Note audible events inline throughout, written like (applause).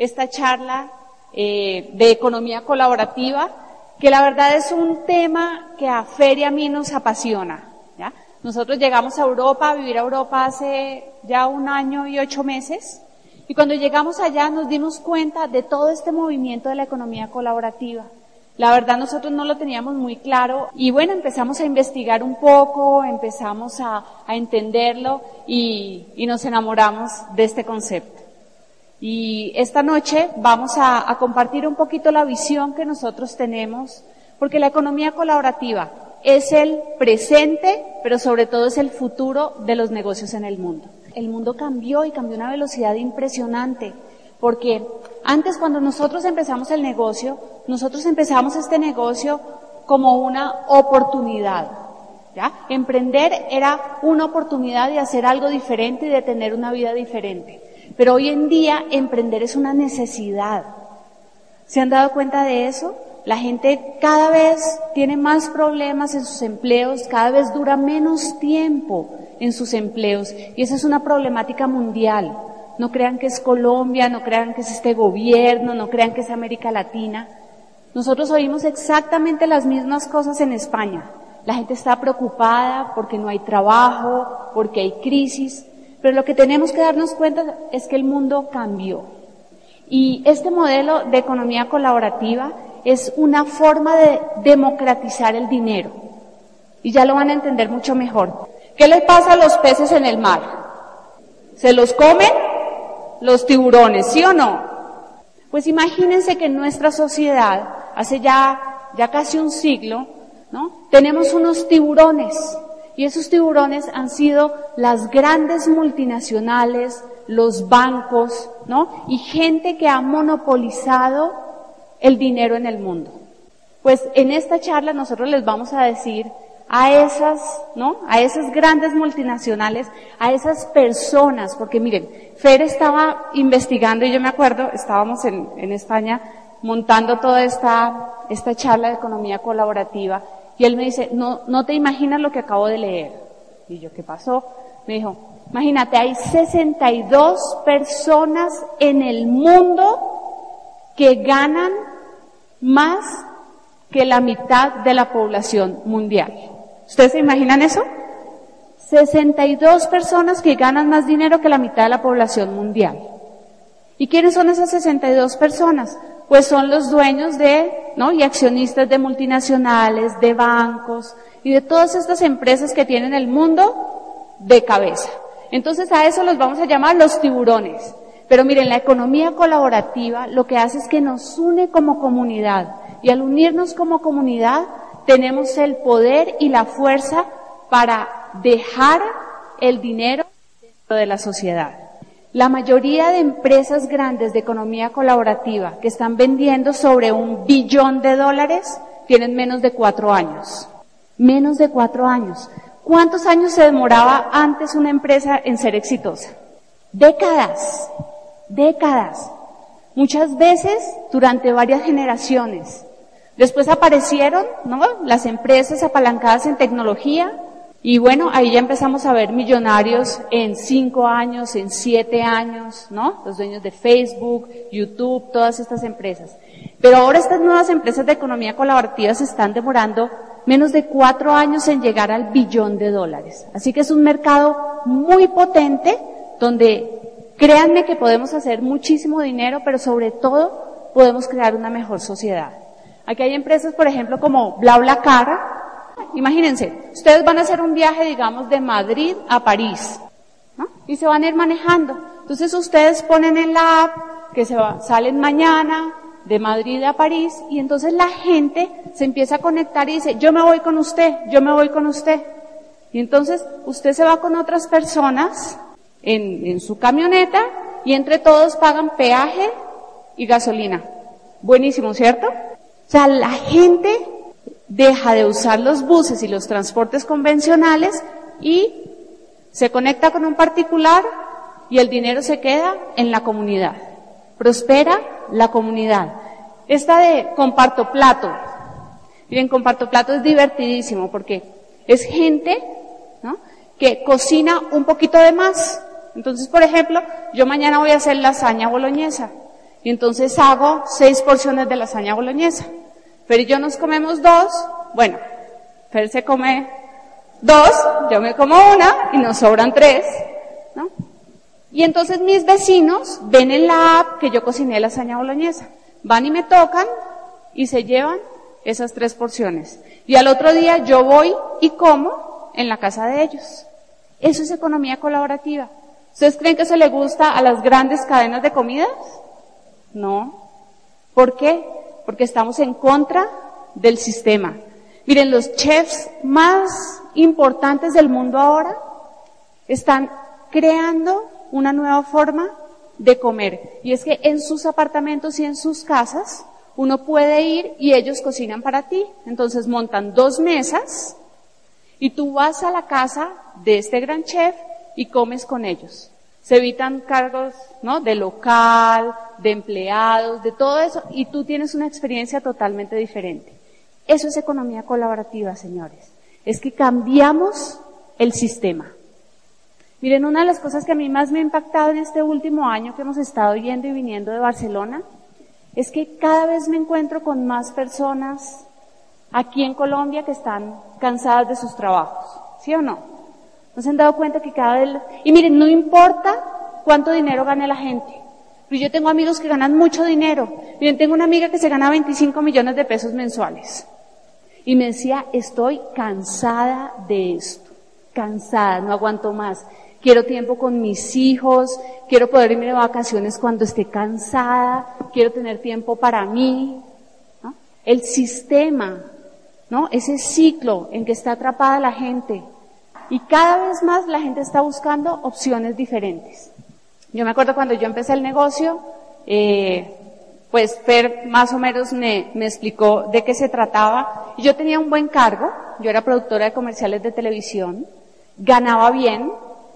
esta charla eh, de economía colaborativa, que la verdad es un tema que a Fer y a mí nos apasiona. ¿ya? Nosotros llegamos a Europa, a vivir a Europa hace ya un año y ocho meses, y cuando llegamos allá nos dimos cuenta de todo este movimiento de la economía colaborativa. La verdad nosotros no lo teníamos muy claro y bueno, empezamos a investigar un poco, empezamos a, a entenderlo y, y, nos enamoramos de este concepto. Y esta noche vamos a, compartir un poquito la visión que nosotros tenemos, porque la economía colaborativa es el presente, pero sobre todo es el futuro de los negocios en el mundo. El mundo cambió y cambió a una velocidad impresionante. Porque antes cuando nosotros empezamos el negocio, nosotros empezamos este negocio como una oportunidad. ¿ya? Emprender era una oportunidad de hacer algo diferente y de tener una vida diferente. Pero hoy en día emprender es una necesidad. ¿Se han dado cuenta de eso? La gente cada vez tiene más problemas en sus empleos, cada vez dura menos tiempo en sus empleos y esa es una problemática mundial. No crean que es Colombia, no crean que es este gobierno, no crean que es América Latina. Nosotros oímos exactamente las mismas cosas en España. La gente está preocupada porque no hay trabajo, porque hay crisis, pero lo que tenemos que darnos cuenta es que el mundo cambió. Y este modelo de economía colaborativa es una forma de democratizar el dinero. Y ya lo van a entender mucho mejor. ¿Qué le pasa a los peces en el mar? ¿Se los comen? los tiburones, ¿sí o no? Pues imagínense que en nuestra sociedad, hace ya, ya casi un siglo, ¿no? Tenemos unos tiburones. Y esos tiburones han sido las grandes multinacionales, los bancos, ¿no? Y gente que ha monopolizado el dinero en el mundo. Pues en esta charla nosotros les vamos a decir a esas, ¿no? A esas grandes multinacionales, a esas personas, porque miren, Fer estaba investigando y yo me acuerdo, estábamos en, España montando toda esta, esta charla de economía colaborativa y él me dice, no, no te imaginas lo que acabo de leer. Y yo, ¿qué pasó? Me dijo, imagínate, hay 62 personas en el mundo que ganan más que la mitad de la población mundial. ¿Ustedes se imaginan eso? 62 personas que ganan más dinero que la mitad de la población mundial. ¿Y quiénes son esas 62 personas? Pues son los dueños de, ¿no? Y accionistas de multinacionales, de bancos y de todas estas empresas que tienen el mundo de cabeza. Entonces a eso los vamos a llamar los tiburones. Pero miren, la economía colaborativa lo que hace es que nos une como comunidad. Y al unirnos como comunidad, tenemos el poder y la fuerza para dejar el dinero dentro de la sociedad. La mayoría de empresas grandes de economía colaborativa que están vendiendo sobre un billón de dólares tienen menos de cuatro años. Menos de cuatro años. ¿Cuántos años se demoraba antes una empresa en ser exitosa? Décadas. Décadas. Muchas veces durante varias generaciones. Después aparecieron, ¿no? Las empresas apalancadas en tecnología. Y bueno, ahí ya empezamos a ver millonarios en cinco años, en siete años, ¿no? Los dueños de Facebook, YouTube, todas estas empresas. Pero ahora estas nuevas empresas de economía colaborativa se están demorando menos de cuatro años en llegar al billón de dólares. Así que es un mercado muy potente donde créanme que podemos hacer muchísimo dinero, pero sobre todo podemos crear una mejor sociedad. Aquí hay empresas, por ejemplo, como BlaBlaCar. Imagínense, ustedes van a hacer un viaje, digamos, de Madrid a París, ¿no? Y se van a ir manejando. Entonces ustedes ponen en la app que se va, salen mañana de Madrid a París y entonces la gente se empieza a conectar y dice, yo me voy con usted, yo me voy con usted. Y entonces usted se va con otras personas en, en su camioneta y entre todos pagan peaje y gasolina. Buenísimo, ¿cierto? O sea, la gente deja de usar los buses y los transportes convencionales y se conecta con un particular y el dinero se queda en la comunidad. Prospera la comunidad. Esta de comparto plato. Miren, comparto plato es divertidísimo porque es gente ¿no? que cocina un poquito de más. Entonces, por ejemplo, yo mañana voy a hacer lasaña boloñesa. Y entonces hago seis porciones de lasaña boloñesa. Fer y yo nos comemos dos, bueno, Fer se come dos, yo me como una y nos sobran tres, ¿no? Y entonces mis vecinos ven en la app que yo cociné lasaña boloñesa. Van y me tocan y se llevan esas tres porciones. Y al otro día yo voy y como en la casa de ellos. Eso es economía colaborativa. ¿Ustedes creen que eso le gusta a las grandes cadenas de comidas? No. ¿Por qué? Porque estamos en contra del sistema. Miren, los chefs más importantes del mundo ahora están creando una nueva forma de comer. Y es que en sus apartamentos y en sus casas uno puede ir y ellos cocinan para ti. Entonces montan dos mesas y tú vas a la casa de este gran chef y comes con ellos. Se evitan cargos, ¿no? De local, de empleados, de todo eso, y tú tienes una experiencia totalmente diferente. Eso es economía colaborativa, señores. Es que cambiamos el sistema. Miren, una de las cosas que a mí más me ha impactado en este último año que hemos estado yendo y viniendo de Barcelona es que cada vez me encuentro con más personas aquí en Colombia que están cansadas de sus trabajos. ¿Sí o no? ¿No se han dado cuenta que cada vez... Y miren, no importa cuánto dinero gane la gente. Pero yo tengo amigos que ganan mucho dinero. Miren, tengo una amiga que se gana 25 millones de pesos mensuales. Y me decía, estoy cansada de esto. Cansada, no aguanto más quiero tiempo con mis hijos, quiero poder irme de vacaciones cuando esté cansada, quiero tener tiempo para mí. El sistema, ¿no? Ese ciclo en que está atrapada la gente. Y cada vez más la gente está buscando opciones diferentes. Yo me acuerdo cuando yo empecé el negocio, eh, pues Fer más o menos me, me explicó de qué se trataba. Yo tenía un buen cargo, yo era productora de comerciales de televisión, ganaba bien,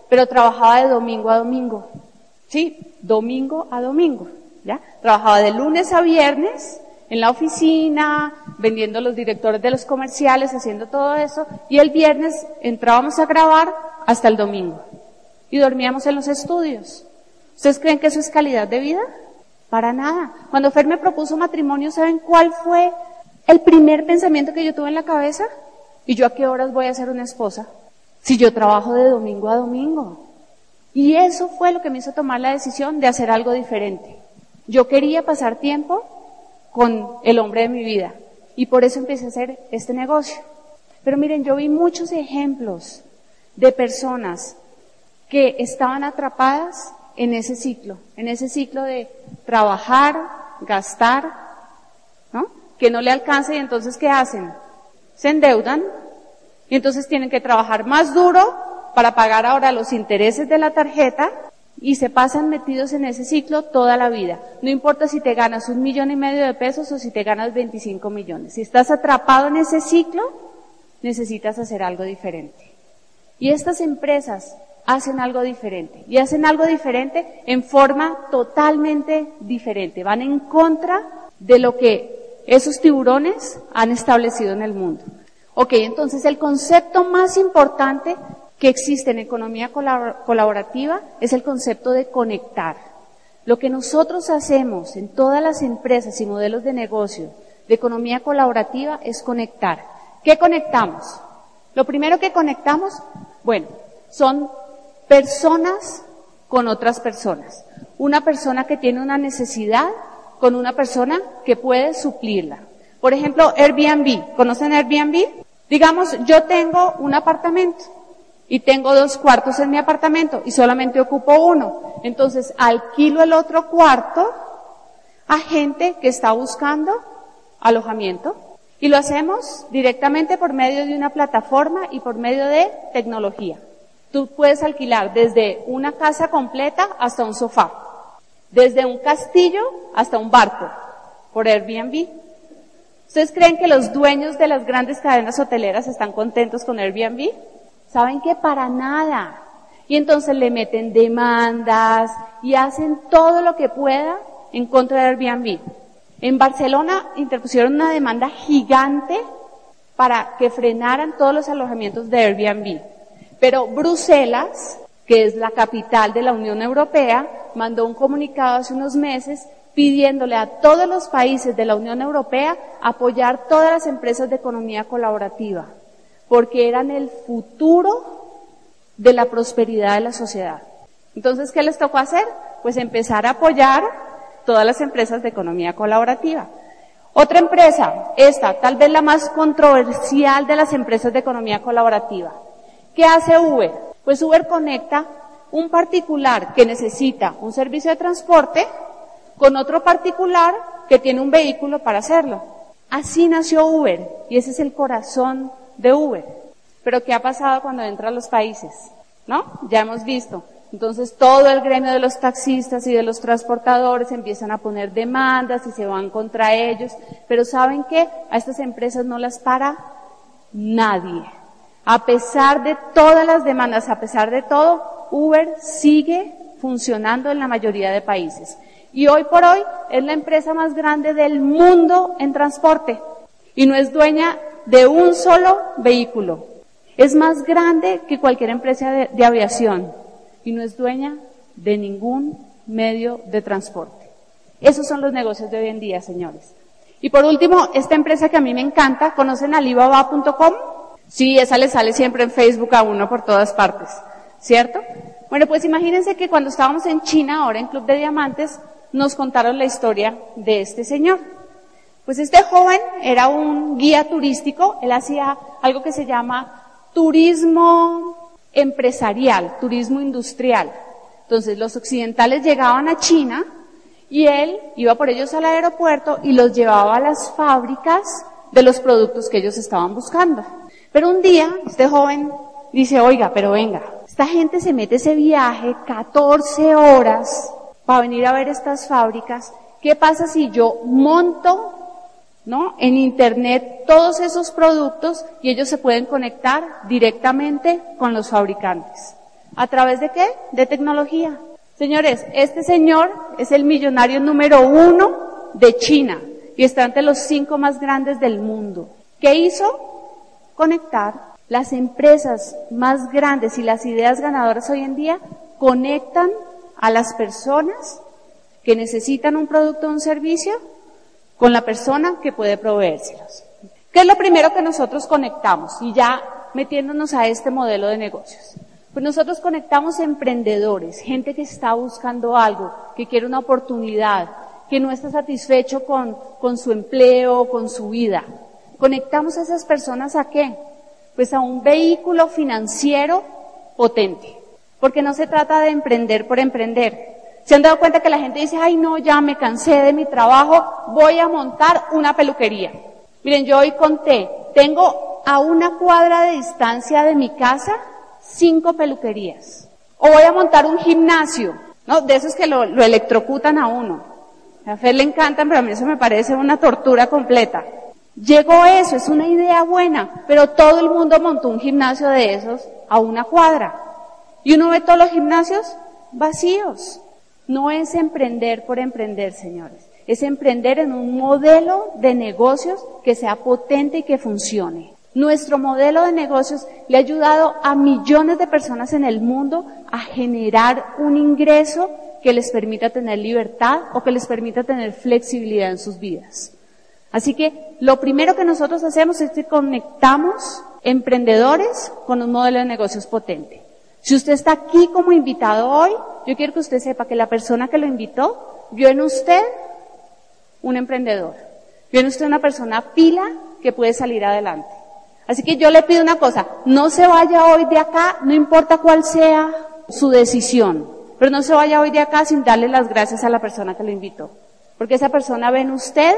pero trabajaba de domingo a domingo. Sí, domingo a domingo, ¿ya? Trabajaba de lunes a viernes en la oficina, vendiendo los directores de los comerciales, haciendo todo eso, y el viernes entrábamos a grabar hasta el domingo. Y dormíamos en los estudios. ¿Ustedes creen que eso es calidad de vida? Para nada. Cuando Fer me propuso matrimonio, ¿saben cuál fue el primer pensamiento que yo tuve en la cabeza? ¿Y yo a qué horas voy a ser una esposa? si yo trabajo de domingo a domingo? Y eso fue lo que me hizo tomar la decisión de hacer algo diferente. Yo quería pasar tiempo con el hombre de mi vida y por eso empecé a hacer este negocio. Pero miren, yo vi muchos ejemplos de personas que estaban atrapadas en ese ciclo, en ese ciclo de trabajar, gastar, ¿no? Que no le alcanza y entonces ¿qué hacen? Se endeudan y entonces tienen que trabajar más duro para pagar ahora los intereses de la tarjeta y se pasan metidos en ese ciclo toda la vida. No importa si te ganas un millón y medio de pesos o si te ganas 25 millones. Si estás atrapado en ese ciclo, necesitas hacer algo diferente. Y estas empresas hacen algo diferente. Y hacen algo diferente en forma totalmente diferente. Van en contra de lo que esos tiburones han establecido en el mundo. Ok, entonces el concepto más importante que existe en economía colaborativa es el concepto de conectar. Lo que nosotros hacemos en todas las empresas y modelos de negocio de economía colaborativa es conectar. ¿Qué conectamos? Lo primero que conectamos, bueno, son personas con otras personas. Una persona que tiene una necesidad con una persona que puede suplirla. Por ejemplo, Airbnb. ¿Conocen Airbnb? Digamos, yo tengo un apartamento y tengo dos cuartos en mi apartamento y solamente ocupo uno. Entonces alquilo el otro cuarto a gente que está buscando alojamiento y lo hacemos directamente por medio de una plataforma y por medio de tecnología. Tú puedes alquilar desde una casa completa hasta un sofá, desde un castillo hasta un barco por Airbnb. ¿Ustedes creen que los dueños de las grandes cadenas hoteleras están contentos con Airbnb? Saben que para nada. Y entonces le meten demandas y hacen todo lo que pueda en contra de Airbnb. En Barcelona interpusieron una demanda gigante para que frenaran todos los alojamientos de Airbnb. Pero Bruselas, que es la capital de la Unión Europea, mandó un comunicado hace unos meses pidiéndole a todos los países de la Unión Europea apoyar todas las empresas de economía colaborativa, porque eran el futuro de la prosperidad de la sociedad. Entonces, ¿qué les tocó hacer? Pues empezar a apoyar todas las empresas de economía colaborativa. Otra empresa, esta, tal vez la más controversial de las empresas de economía colaborativa. ¿Qué hace Uber? Pues Uber conecta un particular que necesita un servicio de transporte con otro particular que tiene un vehículo para hacerlo. Así nació Uber y ese es el corazón de Uber. Pero ¿qué ha pasado cuando entra a los países? ¿No? Ya hemos visto. Entonces todo el gremio de los taxistas y de los transportadores empiezan a poner demandas y se van contra ellos. Pero ¿saben qué? A estas empresas no las para nadie. A pesar de todas las demandas, a pesar de todo, Uber sigue funcionando en la mayoría de países. Y hoy por hoy es la empresa más grande del mundo en transporte. Y no es dueña de un solo vehículo. Es más grande que cualquier empresa de, aviación y no es dueña de ningún medio de transporte. Esos son los negocios de hoy en día, señores. Y por último, esta empresa que a mí me encanta, ¿conocen alibaba.com? Sí, esa le sale siempre en Facebook a uno por todas partes, ¿cierto? Bueno, pues imagínense que cuando estábamos en China, ahora en Club de Diamantes, nos contaron la historia de este señor. Pues este joven era un guía turístico, él hacía algo que se llama turismo empresarial, turismo industrial. Entonces los occidentales llegaban a China y él iba por ellos al aeropuerto y los llevaba a las fábricas de los productos que ellos estaban buscando. Pero un día este joven dice, oiga, pero venga, esta gente se mete ese viaje 14 horas para venir a ver estas fábricas. ¿Qué pasa si yo monto ¿no? En Internet todos esos productos y ellos se pueden conectar directamente con los fabricantes. ¿A través de qué? De tecnología. Señores, este señor es el millonario número uno de China y está entre los cinco más grandes del mundo. ¿Qué hizo? Conectar. Las empresas más grandes y las ideas ganadoras hoy en día conectan a las personas que necesitan un producto o un servicio con la persona que puede proveérselos. ¿Qué es lo primero que nosotros conectamos? Y ya metiéndonos a este modelo de negocios. Pues nosotros conectamos emprendedores, gente que está buscando algo, que quiere una oportunidad, que no está satisfecho con, con su empleo, con su vida. Conectamos a esas personas a qué? Pues a un vehículo financiero potente. Porque no se trata de emprender por emprender, ¿Se han dado cuenta que la gente dice, ay no, ya me cansé de mi trabajo, voy a montar una peluquería? Miren, yo hoy conté, tengo a una cuadra de distancia de mi casa cinco peluquerías. O voy a montar un gimnasio, ¿no? De esos que lo, electrocutan a uno. A Fer le encantan, pero a mí eso me parece una tortura completa. Llegó eso, es una idea buena, pero todo el mundo montó un gimnasio de esos a una cuadra. Y uno ve todos los gimnasios vacíos. No es emprender por emprender, señores. Es emprender en un modelo de negocios que sea potente y que funcione. Nuestro modelo de negocios le ha ayudado a millones de personas en el mundo a generar un ingreso que les permita tener libertad o que les permita tener flexibilidad en sus vidas. Así que lo primero que nosotros hacemos es que conectamos emprendedores con un modelo de negocios potente. Si usted está aquí como invitado hoy, yo quiero que usted sepa que la persona que lo invitó vio en usted un emprendedor. Vio en usted una persona pila que puede salir adelante. Así que yo le pido una cosa, no se vaya hoy de acá, no importa cuál sea su decisión, pero no se vaya hoy de acá sin darle las gracias a la persona que lo invitó. Porque esa persona ve en usted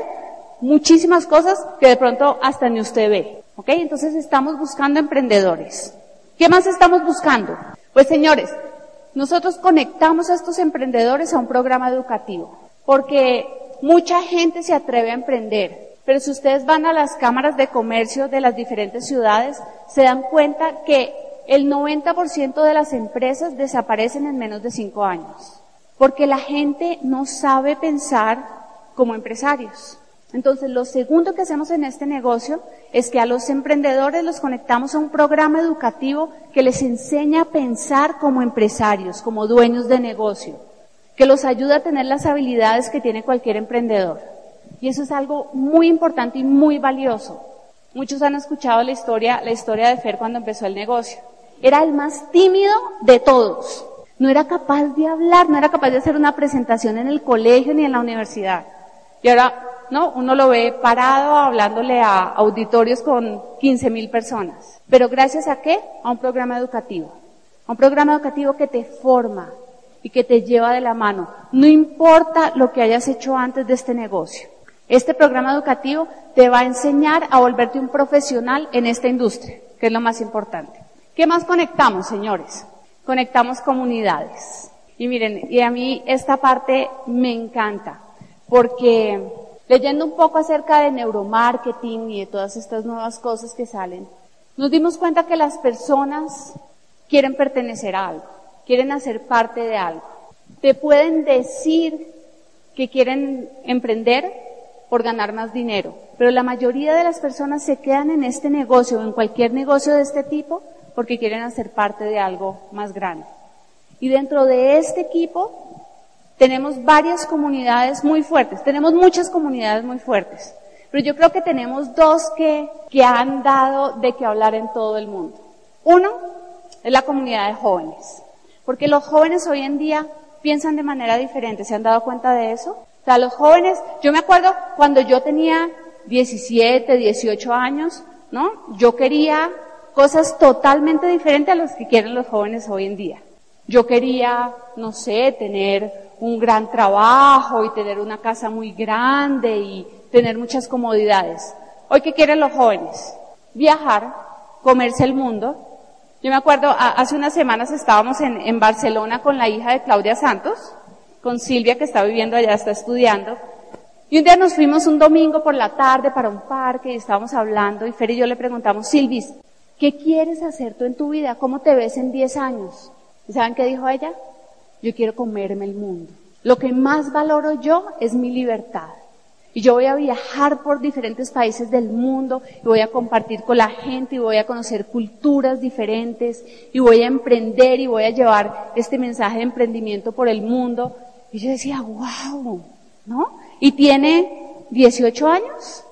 muchísimas cosas que de pronto hasta ni usted ve. ¿Ok? Entonces estamos buscando emprendedores. ¿Qué más estamos buscando? Pues señores, nosotros conectamos a estos emprendedores a un programa educativo, porque mucha gente se atreve a emprender, pero si ustedes van a las cámaras de comercio de las diferentes ciudades, se dan cuenta que el 90% de las empresas desaparecen en menos de cinco años, porque la gente no sabe pensar como empresarios. Entonces, lo segundo que hacemos en este negocio es que a los emprendedores los conectamos a un programa educativo que les enseña a pensar como empresarios, como dueños de negocio. que los ayuda a tener las habilidades que tiene cualquier emprendedor. Y eso es algo muy importante y muy valioso. Muchos han escuchado la historia, la historia de Fer cuando empezó el negocio. Era el más tímido de todos. No era capaz de hablar, no era capaz de hacer una presentación en el colegio ni en la universidad. Y ahora, no, uno lo ve parado hablándole a auditorios con 15 mil personas. Pero gracias a qué? A un programa educativo. A un programa educativo que te forma y que te lleva de la mano. No importa lo que hayas hecho antes de este negocio. Este programa educativo te va a enseñar a volverte un profesional en esta industria, que es lo más importante. ¿Qué más conectamos, señores? Conectamos comunidades. Y miren, y a mí esta parte me encanta, porque leyendo un poco acerca de neuromarketing y de todas estas nuevas cosas que salen, nos dimos cuenta que las personas quieren pertenecer a algo, quieren hacer parte de algo. Te pueden decir que quieren emprender, por ganar más dinero. Pero la mayoría de las personas se quedan en este negocio o en cualquier negocio de este tipo porque quieren hacer parte de algo más grande. Y dentro de este equipo tenemos varias comunidades muy fuertes, tenemos muchas comunidades muy fuertes, pero yo creo que tenemos dos que, que han dado de qué hablar en todo el mundo. Uno es la comunidad de jóvenes, porque los jóvenes hoy en día piensan de manera diferente, ¿se han dado cuenta de eso? O sea, los jóvenes, yo me acuerdo cuando yo tenía 17, 18 años, ¿no? Yo quería cosas totalmente diferentes a las que quieren los jóvenes hoy en día. Yo quería, no sé, tener un gran trabajo y tener una casa muy grande y tener muchas comodidades. Hoy, ¿qué quieren los jóvenes? Viajar, comerse el mundo. Yo me acuerdo, hace unas semanas estábamos en, en Barcelona con la hija de Claudia Santos con Silvia que está viviendo allá, está estudiando. Y un día nos fuimos un domingo por la tarde para un parque y estábamos hablando y Fer y yo le preguntamos, Silvis, ¿qué quieres hacer tú en tu vida? ¿Cómo te ves en 10 años? ¿Y saben qué dijo ella? Yo quiero comerme el mundo. Lo que más valoro yo es mi libertad. Y yo voy a viajar por diferentes países del mundo y voy a compartir con la gente y voy a conocer culturas diferentes y voy a emprender y voy a llevar este mensaje de emprendimiento por el mundo. Y yo decía, wow, ¿no? Y tiene 18 años.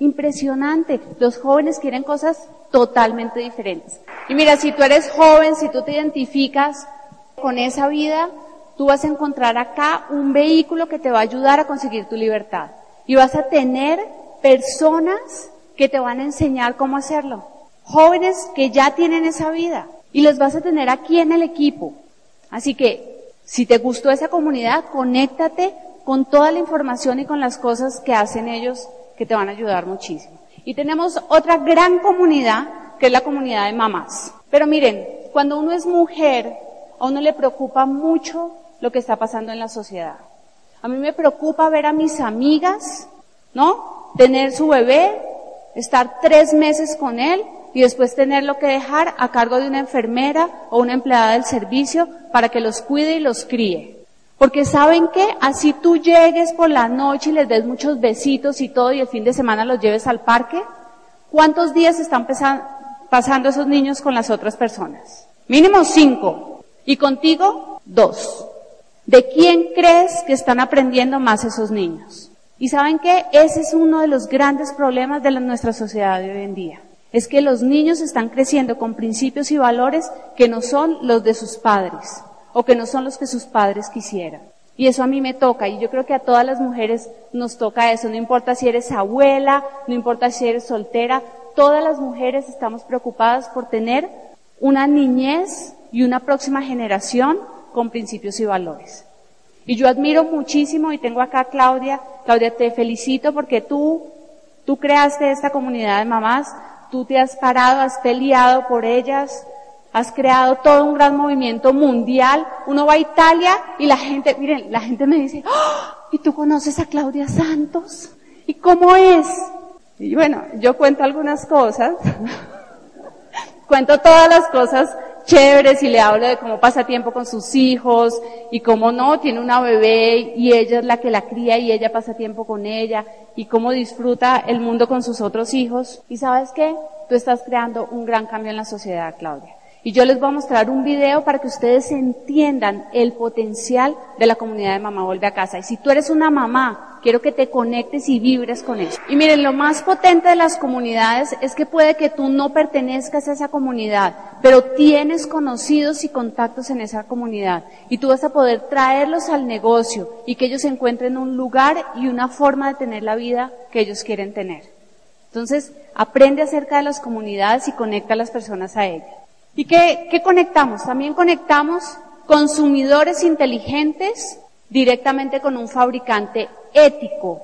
Impresionante. Los jóvenes quieren cosas totalmente diferentes. Y mira, si tú eres joven, si tú te identificas con esa vida, tú vas a encontrar acá un vehículo que te va a ayudar a conseguir tu libertad. Y vas a tener personas que te van a enseñar cómo hacerlo. Jóvenes que ya tienen esa vida. Y los vas a tener aquí en el equipo. Así que si te gustó esa comunidad, conéctate con toda la información y con las cosas que hacen ellos que te van a ayudar muchísimo. Y tenemos otra gran comunidad, que es la comunidad de mamás. Pero miren, cuando uno es mujer, a uno le preocupa mucho lo que está pasando en la sociedad. A mí me preocupa ver a mis amigas, ¿no? Tener su bebé, estar tres meses con él y después tenerlo que dejar a cargo de una enfermera o una empleada del servicio para que los cuide y los críe. Porque saben que así tú llegues por la noche y les des muchos besitos y todo y el fin de semana los lleves al parque, ¿cuántos días están pasando esos niños con las otras personas? Mínimo cinco. Y contigo, dos. ¿De quién crees que están aprendiendo más esos niños? Y saben que ese es uno de los grandes problemas de nuestra sociedad de hoy en día es que los niños están creciendo con principios y valores que no son los de sus padres o que no son los que sus padres quisieran. Y eso a mí me toca y yo creo que a todas las mujeres nos toca eso, no importa si eres abuela, no importa si eres soltera, todas las mujeres estamos preocupadas por tener una niñez y una próxima generación con principios y valores. Y yo admiro muchísimo y tengo acá a Claudia, Claudia te felicito porque tú, tú creaste esta comunidad de mamás, tú te has parado, has peleado por ellas, has creado todo un gran movimiento mundial. Uno va a Italia y la gente, miren, la gente me dice, ¡Ah! ¿y tú conoces a Claudia Santos? ¿Y cómo es? Y bueno, yo cuento algunas cosas, (laughs) cuento todas las cosas chéveres y le hablo de cómo pasa tiempo con sus hijos y cómo no, tiene una bebé y ella es la que la cría y ella pasa tiempo con ella y cómo disfruta el mundo con sus otros hijos. Y sabes qué? Tú estás creando un gran cambio en la sociedad, Claudia. Y yo les voy a mostrar un video para que ustedes entiendan el potencial de la comunidad de Mamá Vuelve a Casa. Y si tú eres una mamá, quiero que te conectes y vibres con eso. Y miren, lo más potente de las comunidades es que puede que tú no pertenezcas a esa comunidad, pero tienes conocidos y contactos en esa comunidad. Y tú vas a poder traerlos al negocio y que ellos encuentren un lugar y una forma de tener la vida que ellos quieren tener. Entonces, aprende acerca de las comunidades y conecta a las personas a ellas. ¿Y qué, qué conectamos? También conectamos consumidores inteligentes directamente con un fabricante ético.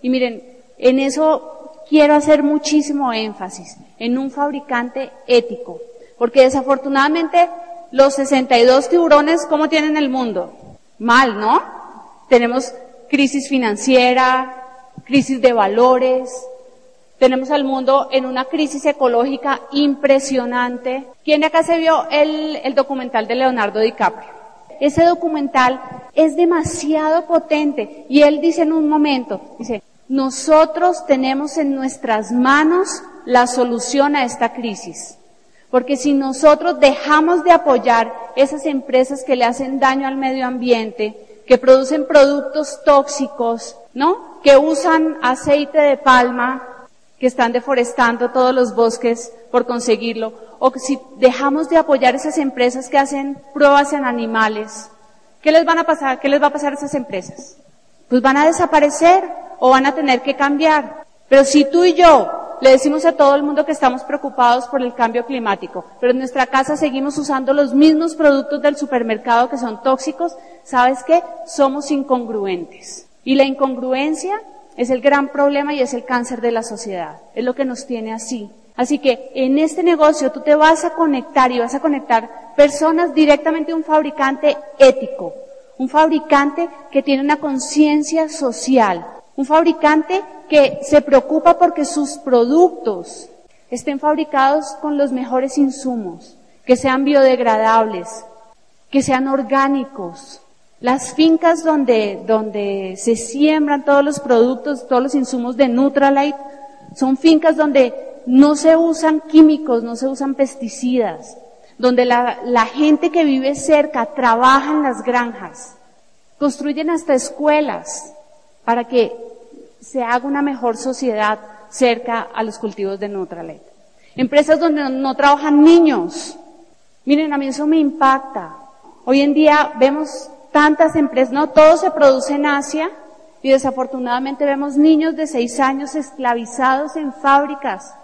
Y miren, en eso quiero hacer muchísimo énfasis, en un fabricante ético. Porque desafortunadamente los 62 tiburones, ¿cómo tienen el mundo? Mal, ¿no? Tenemos crisis financiera, crisis de valores, tenemos al mundo en una crisis ecológica impresionante. ¿Quién de acá se vio el, el documental de Leonardo DiCaprio? Ese documental es demasiado potente y él dice en un momento, dice, nosotros tenemos en nuestras manos la solución a esta crisis. Porque si nosotros dejamos de apoyar esas empresas que le hacen daño al medio ambiente, que producen productos tóxicos, ¿no? Que usan aceite de palma, que están deforestando todos los bosques por conseguirlo, o si dejamos de apoyar esas empresas que hacen pruebas en animales, ¿qué les van a pasar? ¿Qué les va a pasar a esas empresas? Pues van a desaparecer o van a tener que cambiar. Pero si tú y yo le decimos a todo el mundo que estamos preocupados por el cambio climático, pero en nuestra casa seguimos usando los mismos productos del supermercado que son tóxicos, ¿sabes qué? Somos incongruentes. Y la incongruencia es el gran problema y es el cáncer de la sociedad. Es lo que nos tiene así. Así que en este negocio tú te vas a conectar y vas a conectar personas directamente a un fabricante ético, un fabricante que tiene una conciencia social, un fabricante que se preocupa porque sus productos estén fabricados con los mejores insumos, que sean biodegradables, que sean orgánicos, las fincas donde, donde se siembran todos los productos, todos los insumos de Nutralite, son fincas donde no se usan químicos, no se usan pesticidas, donde la, la gente que vive cerca trabaja en las granjas, construyen hasta escuelas para que se haga una mejor sociedad cerca a los cultivos de Nutralite. Empresas donde no, no trabajan niños. Miren, a mí eso me impacta. Hoy en día vemos tantas empresas, no todo se produce en Asia y desafortunadamente vemos niños de seis años esclavizados en fábricas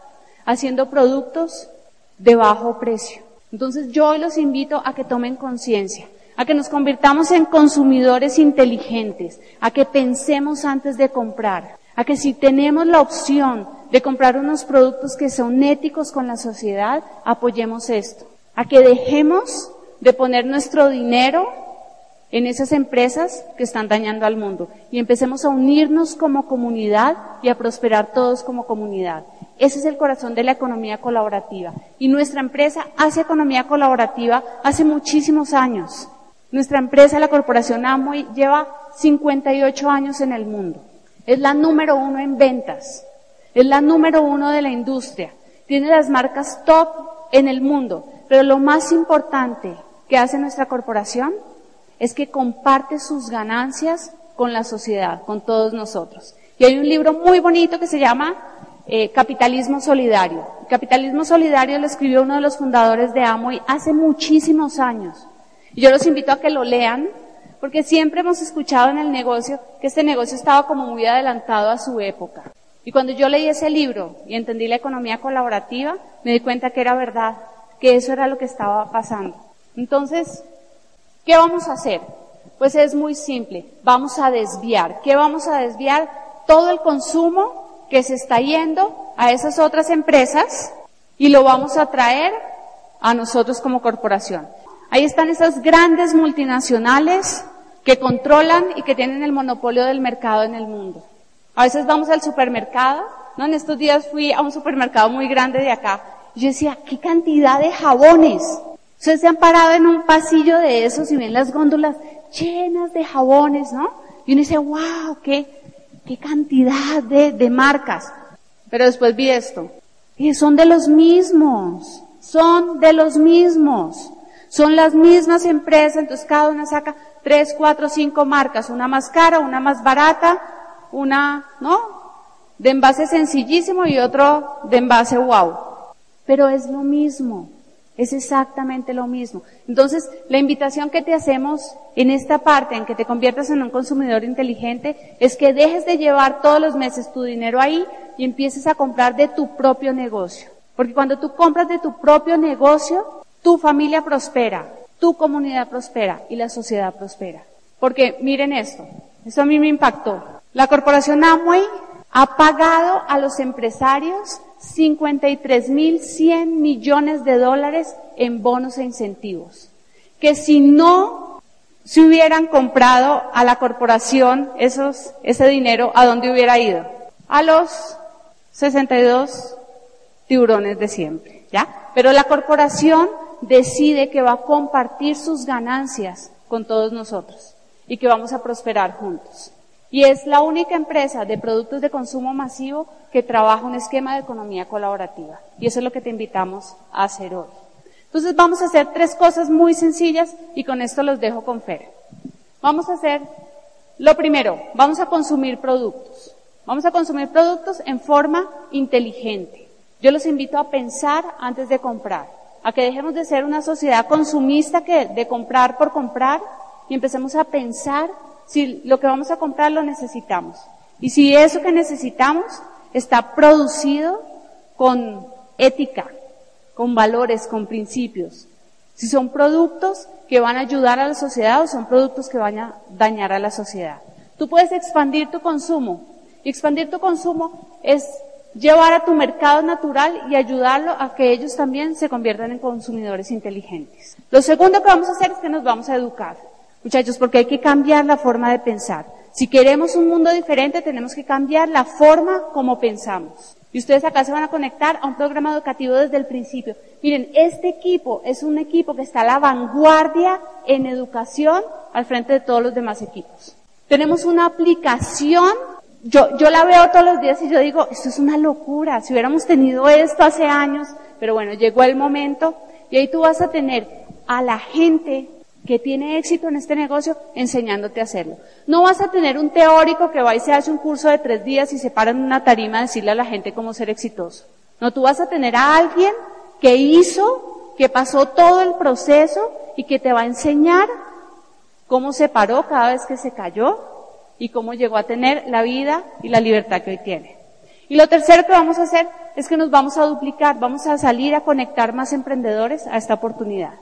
haciendo productos de bajo precio. Entonces yo hoy los invito a que tomen conciencia, a que nos convirtamos en consumidores inteligentes, a que pensemos antes de comprar, a que si tenemos la opción de comprar unos productos que son éticos con la sociedad, apoyemos esto, a que dejemos de poner nuestro dinero en esas empresas que están dañando al mundo y empecemos a unirnos como comunidad y a prosperar todos como comunidad. Ese es el corazón de la economía colaborativa. Y nuestra empresa hace economía colaborativa hace muchísimos años. Nuestra empresa, la corporación Amway, lleva 58 años en el mundo. Es la número uno en ventas. Es la número uno de la industria. Tiene las marcas top en el mundo. Pero lo más importante que hace nuestra corporación es que comparte sus ganancias con la sociedad, con todos nosotros. Y hay un libro muy bonito que se llama eh, Capitalismo Solidario. Capitalismo Solidario lo escribió uno de los fundadores de Amway hace muchísimos años. Y yo los invito a que lo lean, porque siempre hemos escuchado en el negocio que este negocio estaba como muy adelantado a su época. Y cuando yo leí ese libro y entendí la economía colaborativa, me di cuenta que era verdad, que eso era lo que estaba pasando. Entonces, ¿Qué vamos a hacer? Pues es muy simple, vamos a desviar. ¿Qué vamos a desviar? Todo el consumo que se está yendo a esas otras empresas y lo vamos a traer a nosotros como corporación. Ahí están esas grandes multinacionales que controlan y que tienen el monopolio del mercado en el mundo. A veces vamos al supermercado, ¿no? En estos días fui a un supermercado muy grande de acá. Y yo decía, ¿qué cantidad de jabones? Ustedes se han parado en un pasillo de esos y ven las góndolas llenas de jabones, ¿no? Y uno dice, wow, qué, qué cantidad de, de marcas. Pero después vi esto. Y son de los mismos. son de los mismos. Son las mismas empresas, entonces cada una saca tres, cuatro, cinco marcas, una más cara, una más barata, una, ¿no? De envase sencillísimo y otro de envase wow. Pero es lo mismo. Es exactamente lo mismo. Entonces, la invitación que te hacemos en esta parte, en que te conviertas en un consumidor inteligente, es que dejes de llevar todos los meses tu dinero ahí y empieces a comprar de tu propio negocio. Porque cuando tú compras de tu propio negocio, tu familia prospera, tu comunidad prospera y la sociedad prospera. Porque miren esto, eso a mí me impactó. La corporación Amway ha pagado a los empresarios 53.100 millones de dólares en bonos e incentivos. Que si no se hubieran comprado a la corporación esos, ese dinero, ¿a dónde hubiera ido? A los 62 tiburones de siempre, ¿ya? Pero la corporación decide que va a compartir sus ganancias con todos nosotros y que vamos a prosperar juntos. Y es la única empresa de productos de consumo masivo que trabaja un esquema de economía colaborativa. Y eso es lo que te invitamos a hacer hoy. Entonces vamos a hacer tres cosas muy sencillas y con esto los dejo con Fer. Vamos a hacer, lo primero, vamos a consumir productos. Vamos a consumir productos en forma inteligente. Yo los invito a pensar antes de comprar, a que dejemos de ser una sociedad consumista que de comprar por comprar y empecemos a pensar si lo que vamos a comprar lo necesitamos. Y si eso que necesitamos está producido con ética, con valores, con principios. Si son productos que van a ayudar a la sociedad o son productos que van a dañar a la sociedad. Tú puedes expandir tu consumo. Y expandir tu consumo es llevar a tu mercado natural y ayudarlo a que ellos también se conviertan en consumidores inteligentes. Lo segundo que vamos a hacer es que nos vamos a educar. Muchachos, porque hay que cambiar la forma de pensar. Si queremos un mundo diferente, tenemos que cambiar la forma como pensamos. Y ustedes acá se van a conectar a un programa educativo desde el principio. Miren, este equipo es un equipo que está a la vanguardia en educación al frente de todos los demás equipos. Tenemos una aplicación, yo, yo la veo todos los días y yo digo, esto es una locura, si hubiéramos tenido esto hace años, pero bueno, llegó el momento y ahí tú vas a tener a la gente que tiene éxito en este negocio enseñándote a hacerlo. No vas a tener un teórico que va y se hace un curso de tres días y se para en una tarima a decirle a la gente cómo ser exitoso. No, tú vas a tener a alguien que hizo, que pasó todo el proceso y que te va a enseñar cómo se paró cada vez que se cayó y cómo llegó a tener la vida y la libertad que hoy tiene. Y lo tercero que vamos a hacer es que nos vamos a duplicar, vamos a salir a conectar más emprendedores a esta oportunidad.